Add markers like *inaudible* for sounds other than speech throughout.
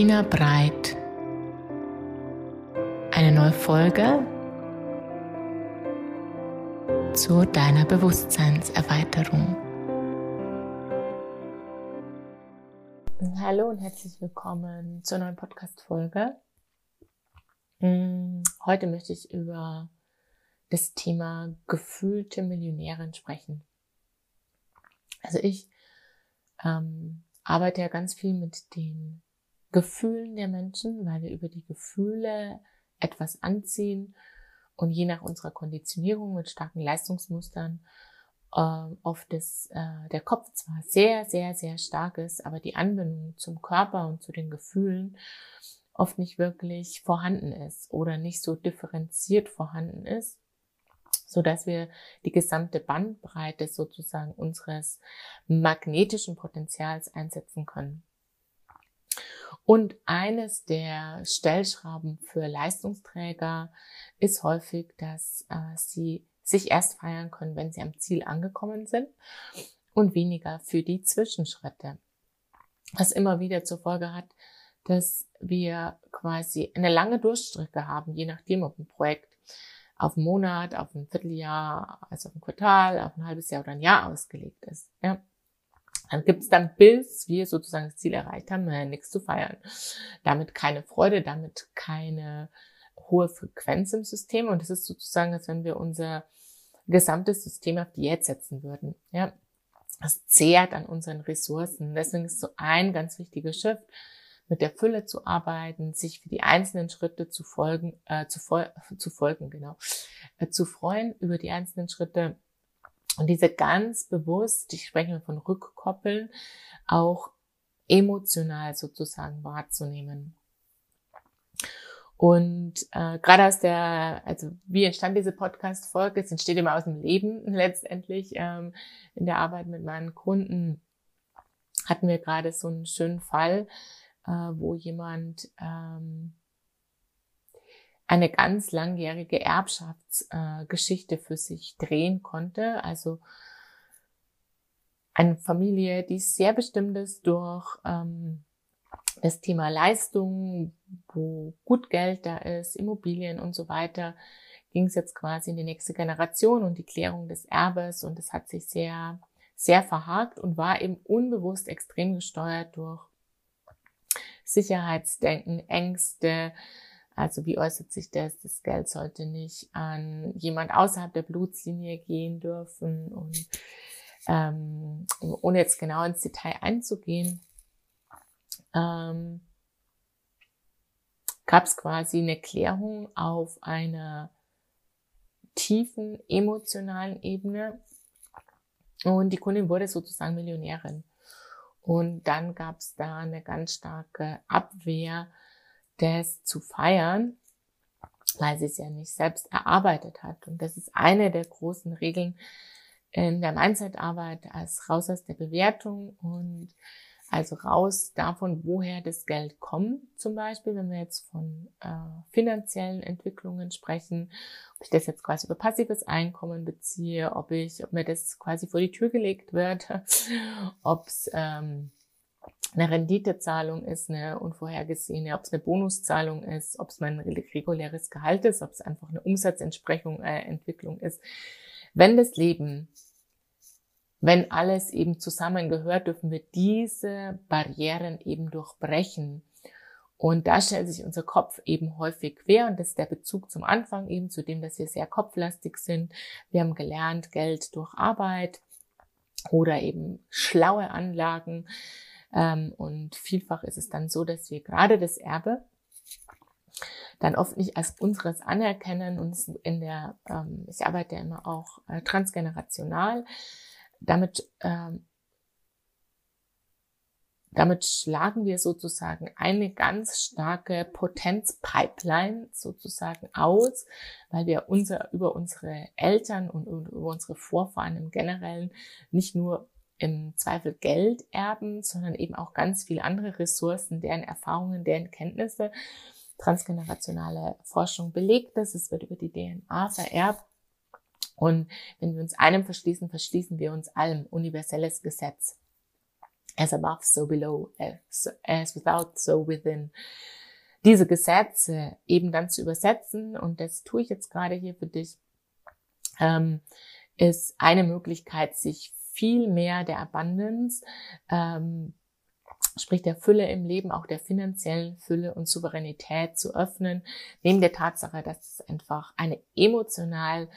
Bettina Breit. Eine neue Folge zu deiner Bewusstseinserweiterung. Hallo und herzlich willkommen zur neuen Podcast-Folge. Hm, heute möchte ich über das Thema gefühlte Millionärin sprechen. Also ich ähm, arbeite ja ganz viel mit den Gefühlen der Menschen, weil wir über die Gefühle etwas anziehen und je nach unserer Konditionierung mit starken Leistungsmustern äh, oft ist äh, der Kopf zwar sehr, sehr, sehr stark ist, aber die Anbindung zum Körper und zu den Gefühlen oft nicht wirklich vorhanden ist oder nicht so differenziert vorhanden ist so dass wir die gesamte Bandbreite sozusagen unseres magnetischen Potenzials einsetzen können. Und eines der Stellschrauben für Leistungsträger ist häufig, dass äh, sie sich erst feiern können, wenn sie am Ziel angekommen sind und weniger für die Zwischenschritte. Was immer wieder zur Folge hat, dass wir quasi eine lange Durchstrecke haben, je nachdem, ob ein Projekt auf einen Monat, auf ein Vierteljahr, also auf ein Quartal, auf ein halbes Jahr oder ein Jahr ausgelegt ist. Ja. Dann gibt es dann, bis wir sozusagen das Ziel erreicht haben, äh, nichts zu feiern. Damit keine Freude, damit keine hohe Frequenz im System. Und das ist sozusagen, als wenn wir unser gesamtes System auf Diät setzen würden. Ja. Das zehrt an unseren Ressourcen. Deswegen ist so ein ganz wichtiger Shift, mit der Fülle zu arbeiten, sich für die einzelnen Schritte zu folgen, äh, zu, fol *laughs* zu folgen, genau, äh, zu freuen über die einzelnen Schritte und diese ganz bewusst, ich spreche von Rückkoppeln, auch emotional sozusagen wahrzunehmen. Und äh, gerade aus der, also wie entstand diese Podcast-Folge? Es entsteht immer aus dem Leben *laughs* letztendlich. Ähm, in der Arbeit mit meinen Kunden hatten wir gerade so einen schönen Fall, äh, wo jemand ähm, eine ganz langjährige Erbschaftsgeschichte äh, für sich drehen konnte. Also eine Familie, die sehr bestimmt ist durch ähm, das Thema Leistung, wo gut Geld da ist, Immobilien und so weiter, ging es jetzt quasi in die nächste Generation und die Klärung des Erbes und es hat sich sehr, sehr verhakt und war eben unbewusst extrem gesteuert durch Sicherheitsdenken, Ängste. Also wie äußert sich das? Das Geld sollte nicht an jemand außerhalb der Blutslinie gehen dürfen. Und ähm, ohne jetzt genau ins Detail einzugehen, ähm, gab es quasi eine Klärung auf einer tiefen emotionalen Ebene. Und die Kundin wurde sozusagen Millionärin. Und dann gab es da eine ganz starke Abwehr, das zu feiern, weil sie es ja nicht selbst erarbeitet hat. Und das ist eine der großen Regeln in der Mindset-Arbeit als raus aus der Bewertung und also raus davon, woher das Geld kommt, zum Beispiel, wenn wir jetzt von äh, finanziellen Entwicklungen sprechen, ob ich das jetzt quasi über passives Einkommen beziehe, ob ich, ob mir das quasi vor die Tür gelegt wird, *laughs* ob es ähm, eine Renditezahlung ist, eine unvorhergesehene, ob es eine Bonuszahlung ist, ob es mein reguläres Gehalt ist, ob es einfach eine Umsatzentsprechung, äh, Entwicklung ist. Wenn das Leben wenn alles eben zusammengehört, dürfen wir diese Barrieren eben durchbrechen. Und da stellt sich unser Kopf eben häufig quer und das ist der Bezug zum Anfang eben zu dem, dass wir sehr kopflastig sind. Wir haben gelernt, Geld durch Arbeit oder eben schlaue Anlagen. Ähm, und vielfach ist es dann so, dass wir gerade das Erbe dann oft nicht als unseres anerkennen und in der, ähm, ich arbeite ja immer auch äh, transgenerational, damit, ähm, damit schlagen wir sozusagen eine ganz starke Potenzpipeline sozusagen aus, weil wir unser, über unsere Eltern und, und über unsere Vorfahren im Generellen nicht nur im Zweifel Geld erben, sondern eben auch ganz viele andere Ressourcen, deren Erfahrungen, deren Kenntnisse. Transgenerationale Forschung belegt das. Es wird über die DNA vererbt. Und wenn wir uns einem verschließen, verschließen wir uns allem. Universelles Gesetz. as above, so below, as, without, so within. Diese Gesetze eben dann zu übersetzen, und das tue ich jetzt gerade hier für dich, ähm, ist eine Möglichkeit, sich viel mehr der Abundance, ähm, sprich der Fülle im Leben, auch der finanziellen Fülle und Souveränität zu öffnen, neben der Tatsache, dass es einfach eine emotional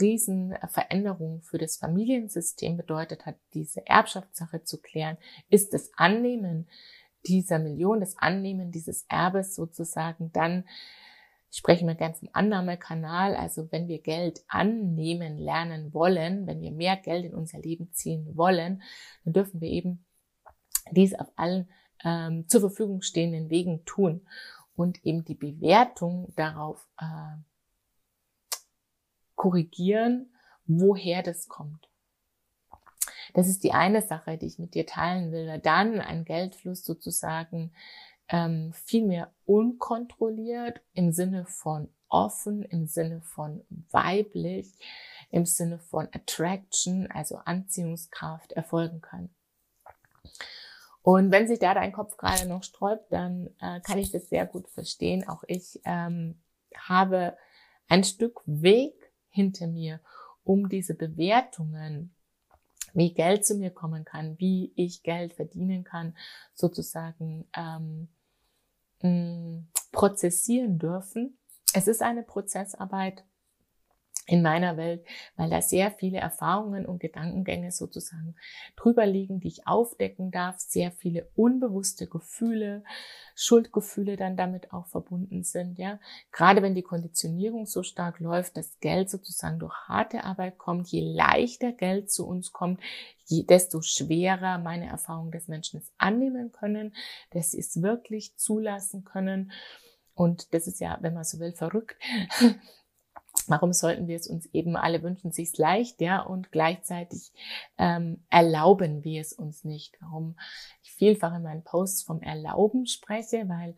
riesen Veränderung für das Familiensystem bedeutet hat, diese Erbschaftssache zu klären, ist das Annehmen dieser Million, das Annehmen dieses Erbes sozusagen dann sprechen wir ganz im Annahmekanal. Also wenn wir Geld annehmen lernen wollen, wenn wir mehr Geld in unser Leben ziehen wollen, dann dürfen wir eben dies auf allen ähm, zur Verfügung stehenden Wegen tun und eben die Bewertung darauf äh, korrigieren, woher das kommt. Das ist die eine Sache, die ich mit dir teilen will. Dann ein Geldfluss sozusagen ähm, viel mehr unkontrolliert im Sinne von offen, im Sinne von weiblich, im Sinne von Attraction, also Anziehungskraft erfolgen kann. Und wenn sich da dein Kopf gerade noch sträubt, dann äh, kann ich das sehr gut verstehen. Auch ich ähm, habe ein Stück Weg hinter mir, um diese Bewertungen, wie Geld zu mir kommen kann, wie ich Geld verdienen kann, sozusagen ähm, mh, prozessieren dürfen. Es ist eine Prozessarbeit in meiner Welt, weil da sehr viele Erfahrungen und Gedankengänge sozusagen drüber liegen, die ich aufdecken darf, sehr viele unbewusste Gefühle, Schuldgefühle dann damit auch verbunden sind, ja. Gerade wenn die Konditionierung so stark läuft, dass Geld sozusagen durch harte Arbeit kommt, je leichter Geld zu uns kommt, je, desto schwerer meine Erfahrung des Menschen es annehmen können, dass sie es wirklich zulassen können. Und das ist ja, wenn man so will, verrückt, Warum sollten wir es uns eben alle wünschen, sich's leicht, ja, und gleichzeitig ähm, erlauben wir es uns nicht? Warum ich vielfach in meinen Posts vom Erlauben spreche, weil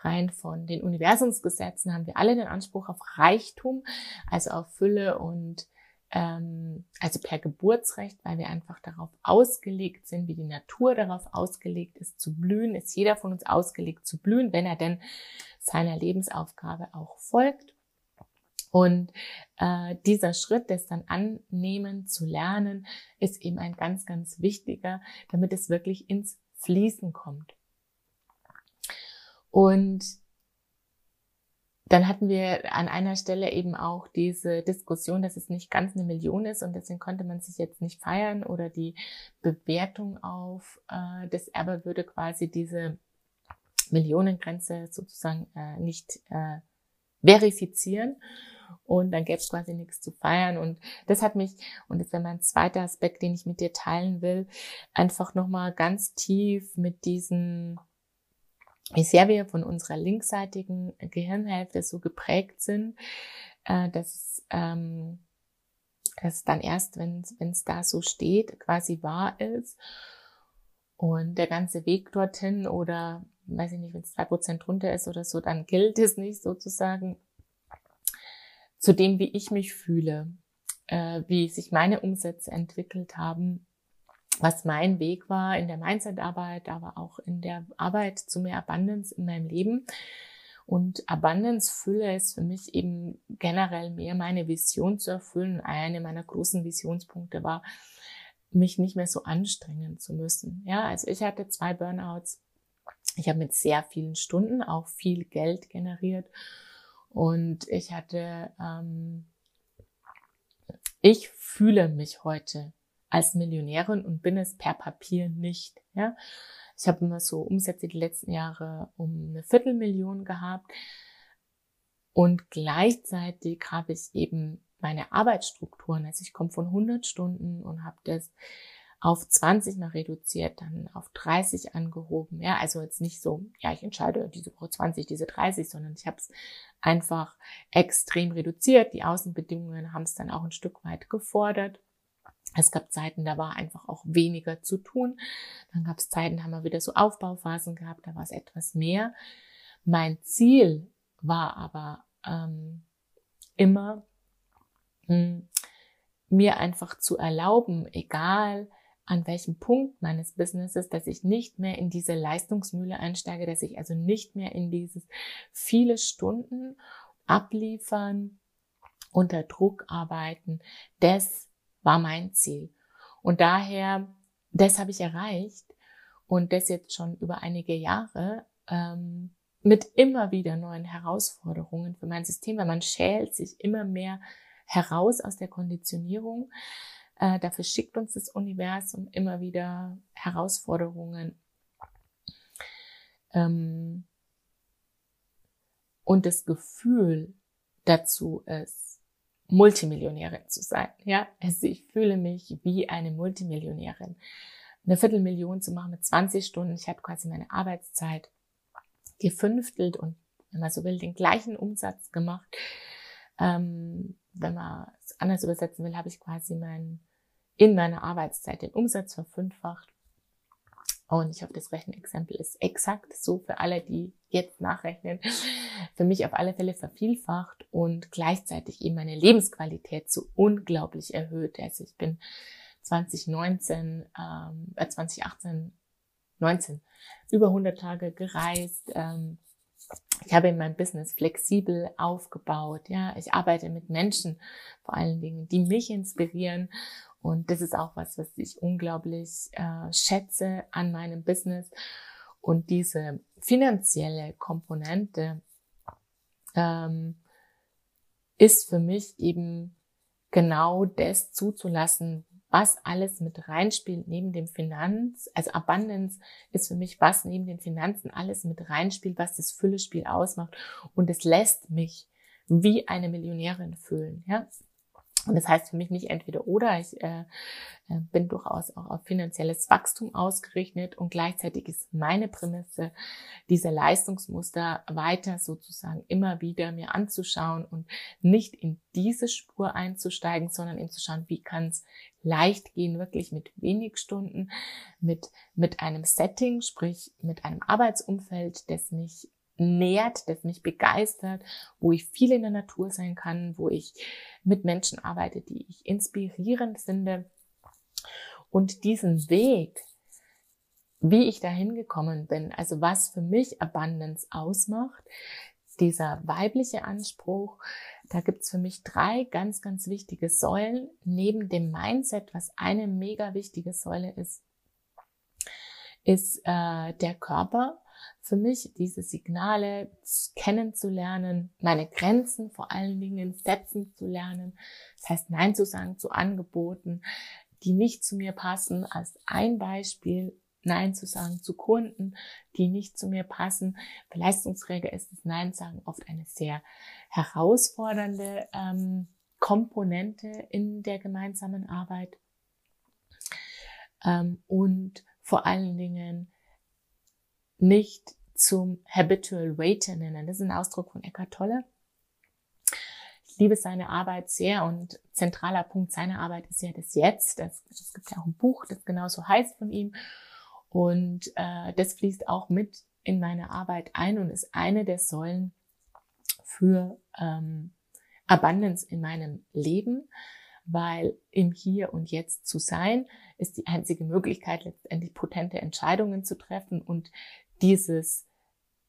rein von den Universumsgesetzen haben wir alle den Anspruch auf Reichtum, also auf Fülle und ähm, also per Geburtsrecht, weil wir einfach darauf ausgelegt sind, wie die Natur darauf ausgelegt ist, zu blühen, ist jeder von uns ausgelegt zu blühen, wenn er denn seiner Lebensaufgabe auch folgt. Und äh, dieser Schritt, das dann annehmen zu lernen, ist eben ein ganz, ganz wichtiger, damit es wirklich ins Fließen kommt. Und dann hatten wir an einer Stelle eben auch diese Diskussion, dass es nicht ganz eine Million ist und deswegen konnte man sich jetzt nicht feiern oder die Bewertung auf äh, das Erbe würde quasi diese Millionengrenze sozusagen äh, nicht äh, verifizieren und dann gäbe es quasi nichts zu feiern. Und das hat mich, und das wäre mein zweiter Aspekt, den ich mit dir teilen will, einfach nochmal ganz tief mit diesen, wie sehr wir von unserer linksseitigen Gehirnhälfte so geprägt sind, äh, dass, ähm, dass dann erst, wenn es da so steht, quasi wahr ist. Und der ganze Weg dorthin oder weiß ich nicht, wenn es zwei Prozent drunter ist oder so, dann gilt es nicht sozusagen zu dem, wie ich mich fühle, äh, wie sich meine Umsätze entwickelt haben, was mein Weg war in der Mindset-Arbeit, aber auch in der Arbeit zu mehr Abundance in meinem Leben. Und Abundance-Fülle ist für mich eben generell mehr meine Vision zu erfüllen. Eine meiner großen Visionspunkte war, mich nicht mehr so anstrengen zu müssen. Ja, also ich hatte zwei Burnouts. Ich habe mit sehr vielen Stunden auch viel Geld generiert und ich hatte, ähm, ich fühle mich heute als Millionärin und bin es per Papier nicht. Ja, ich habe immer so Umsätze die letzten Jahre um eine Viertelmillion gehabt und gleichzeitig habe ich eben meine Arbeitsstrukturen. Also ich komme von 100 Stunden und habe das auf 20 mal reduziert, dann auf 30 angehoben. Ja, also jetzt nicht so, ja, ich entscheide diese Woche 20, diese 30, sondern ich habe es einfach extrem reduziert. Die Außenbedingungen haben es dann auch ein Stück weit gefordert. Es gab Zeiten, da war einfach auch weniger zu tun. Dann gab es Zeiten, da haben wir wieder so Aufbauphasen gehabt, da war es etwas mehr. Mein Ziel war aber ähm, immer, mh, hm, mir einfach zu erlauben, egal an welchem Punkt meines Businesses, dass ich nicht mehr in diese Leistungsmühle einsteige, dass ich also nicht mehr in dieses viele Stunden abliefern, unter Druck arbeiten. Das war mein Ziel. Und daher, das habe ich erreicht und das jetzt schon über einige Jahre ähm, mit immer wieder neuen Herausforderungen für mein System, weil man schält sich immer mehr heraus aus der Konditionierung. Äh, dafür schickt uns das Universum immer wieder Herausforderungen. Ähm, und das Gefühl dazu ist, Multimillionärin zu sein. Ja, also ich fühle mich wie eine Multimillionärin. Eine Viertelmillion zu machen mit 20 Stunden. Ich habe quasi meine Arbeitszeit gefünftelt und, wenn man so will, den gleichen Umsatz gemacht. Ähm, wenn man es anders übersetzen will, habe ich quasi mein, in meiner Arbeitszeit den Umsatz verfünffacht. Und ich hoffe, das Rechenexempel ist exakt so für alle, die jetzt nachrechnen. *laughs* Für mich auf alle Fälle vervielfacht und gleichzeitig eben meine Lebensqualität so unglaublich erhöht. Also ich bin 2019, ähm, äh, 2018, 19 über 100 Tage gereist. Ähm, ich habe in meinem Business flexibel aufgebaut. Ja, ich arbeite mit Menschen, vor allen Dingen, die mich inspirieren. Und das ist auch was, was ich unglaublich äh, schätze an meinem Business. Und diese finanzielle Komponente ähm, ist für mich eben genau das zuzulassen, was alles mit reinspielt neben dem Finanz, also Abundance ist für mich, was neben den Finanzen alles mit reinspielt, was das Füllespiel ausmacht. Und es lässt mich wie eine Millionärin fühlen, ja. Und das heißt für mich nicht entweder oder. Ich äh, äh, bin durchaus auch auf finanzielles Wachstum ausgerichtet und gleichzeitig ist meine Prämisse, diese Leistungsmuster weiter sozusagen immer wieder mir anzuschauen und nicht in diese Spur einzusteigen, sondern eben zu schauen, wie kann es leicht gehen, wirklich mit wenig Stunden, mit, mit einem Setting, sprich mit einem Arbeitsumfeld, das mich nährt, das mich begeistert, wo ich viel in der Natur sein kann, wo ich mit Menschen arbeite, die ich inspirierend finde. Und diesen Weg, wie ich dahin gekommen bin, also was für mich Abundance ausmacht, dieser weibliche Anspruch, da gibt's für mich drei ganz, ganz wichtige Säulen. Neben dem Mindset, was eine mega wichtige Säule ist, ist äh, der Körper für mich, diese Signale kennenzulernen, meine Grenzen vor allen Dingen setzen zu lernen. Das heißt, Nein zu sagen zu Angeboten, die nicht zu mir passen. Als ein Beispiel Nein zu sagen zu Kunden, die nicht zu mir passen. Für Leistungsträger ist das Nein sagen oft eine sehr herausfordernde ähm, Komponente in der gemeinsamen Arbeit. Ähm, und vor allen Dingen nicht zum Habitual Waiter nennen. Das ist ein Ausdruck von Eckhart Tolle. Ich liebe seine Arbeit sehr und zentraler Punkt seiner Arbeit ist ja das Jetzt. Es gibt ja auch ein Buch, das genauso heißt von ihm. Und äh, das fließt auch mit in meine Arbeit ein und ist eine der Säulen für ähm, Abundance in meinem Leben, weil im Hier und Jetzt zu sein ist die einzige Möglichkeit, letztendlich potente Entscheidungen zu treffen und dieses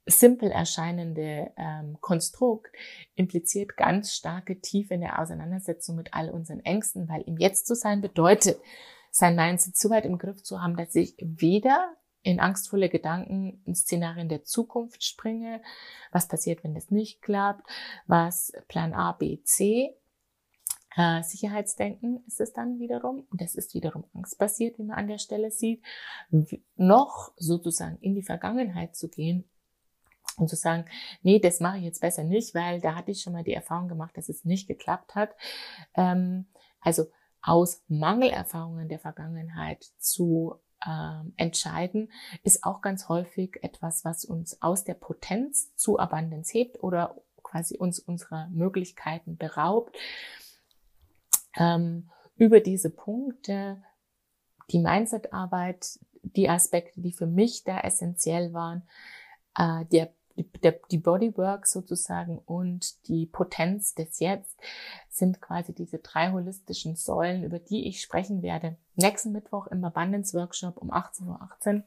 simpel erscheinende ähm, Konstrukt impliziert ganz starke Tiefe in der Auseinandersetzung mit all unseren Ängsten, weil im Jetzt zu sein bedeutet, sein Mindset so weit im Griff zu haben, dass ich weder in angstvolle Gedanken, in Szenarien der Zukunft springe, was passiert, wenn das nicht klappt, was Plan A, B, C, äh, Sicherheitsdenken ist es dann wiederum, und das ist wiederum angstbasiert, wie man an der Stelle sieht, noch sozusagen in die Vergangenheit zu gehen und zu sagen, nee, das mache ich jetzt besser nicht, weil da hatte ich schon mal die Erfahrung gemacht, dass es nicht geklappt hat. Ähm, also aus Mangelerfahrungen der Vergangenheit zu ähm, entscheiden, ist auch ganz häufig etwas, was uns aus der Potenz zu Abundance hebt oder quasi uns unserer Möglichkeiten beraubt ähm, über diese Punkte, die Mindset-Arbeit, die Aspekte, die für mich da essentiell waren, äh, der die Bodywork sozusagen und die Potenz des Jetzt sind quasi diese drei holistischen Säulen, über die ich sprechen werde. Nächsten Mittwoch im Abundance Workshop um 18.18 Uhr.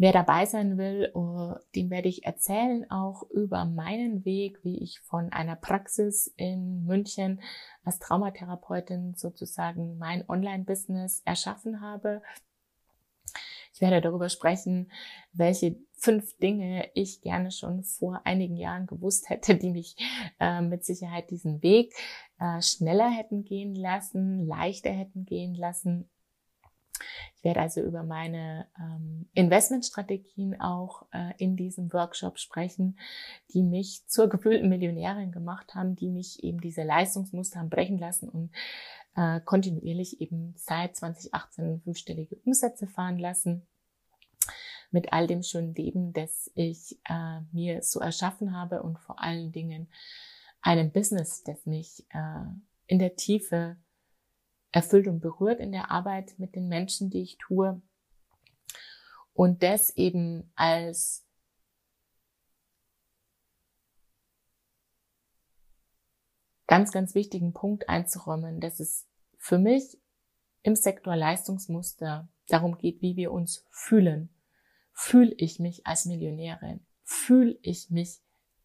18. Wer dabei sein will, oh, dem werde ich erzählen auch über meinen Weg, wie ich von einer Praxis in München als Traumatherapeutin sozusagen mein Online-Business erschaffen habe. Ich werde darüber sprechen, welche fünf Dinge ich gerne schon vor einigen Jahren gewusst hätte, die mich äh, mit Sicherheit diesen Weg äh, schneller hätten gehen lassen, leichter hätten gehen lassen ich werde also über meine ähm, Investmentstrategien auch äh, in diesem Workshop sprechen, die mich zur gefühlten Millionärin gemacht haben, die mich eben diese Leistungsmuster haben brechen lassen und äh, kontinuierlich eben seit 2018 fünfstellige Umsätze fahren lassen. Mit all dem schönen Leben, das ich äh, mir so erschaffen habe und vor allen Dingen einem Business, das mich äh, in der Tiefe erfüllt und berührt in der Arbeit mit den Menschen, die ich tue. Und das eben als ganz, ganz wichtigen Punkt einzuräumen, dass es für mich im Sektor Leistungsmuster darum geht, wie wir uns fühlen. Fühle ich mich als Millionärin? Fühle ich mich,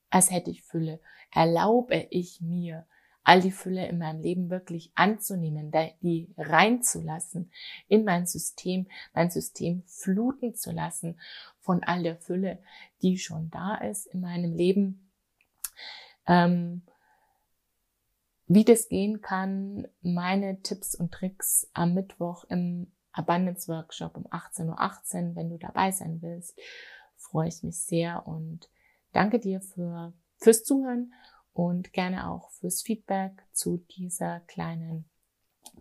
als hätte ich Fülle? Erlaube ich mir, all die Fülle in meinem Leben wirklich anzunehmen, die reinzulassen in mein System, mein System fluten zu lassen von all der Fülle, die schon da ist in meinem Leben. Ähm, wie das gehen kann, meine Tipps und Tricks am Mittwoch im Abundance Workshop um 18.18 Uhr, 18, wenn du dabei sein willst, freue ich mich sehr und danke dir für, fürs Zuhören und gerne auch fürs Feedback zu dieser kleinen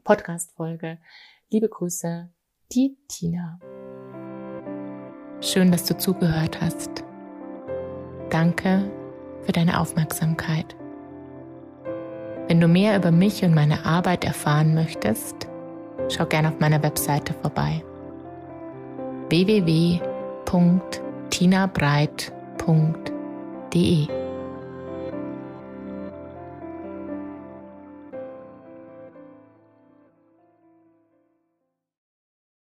Podcast-Folge. Liebe Grüße, die Tina. Schön, dass du zugehört hast. Danke für deine Aufmerksamkeit. Wenn du mehr über mich und meine Arbeit erfahren möchtest, schau gerne auf meiner Webseite vorbei. www.tinabreit.de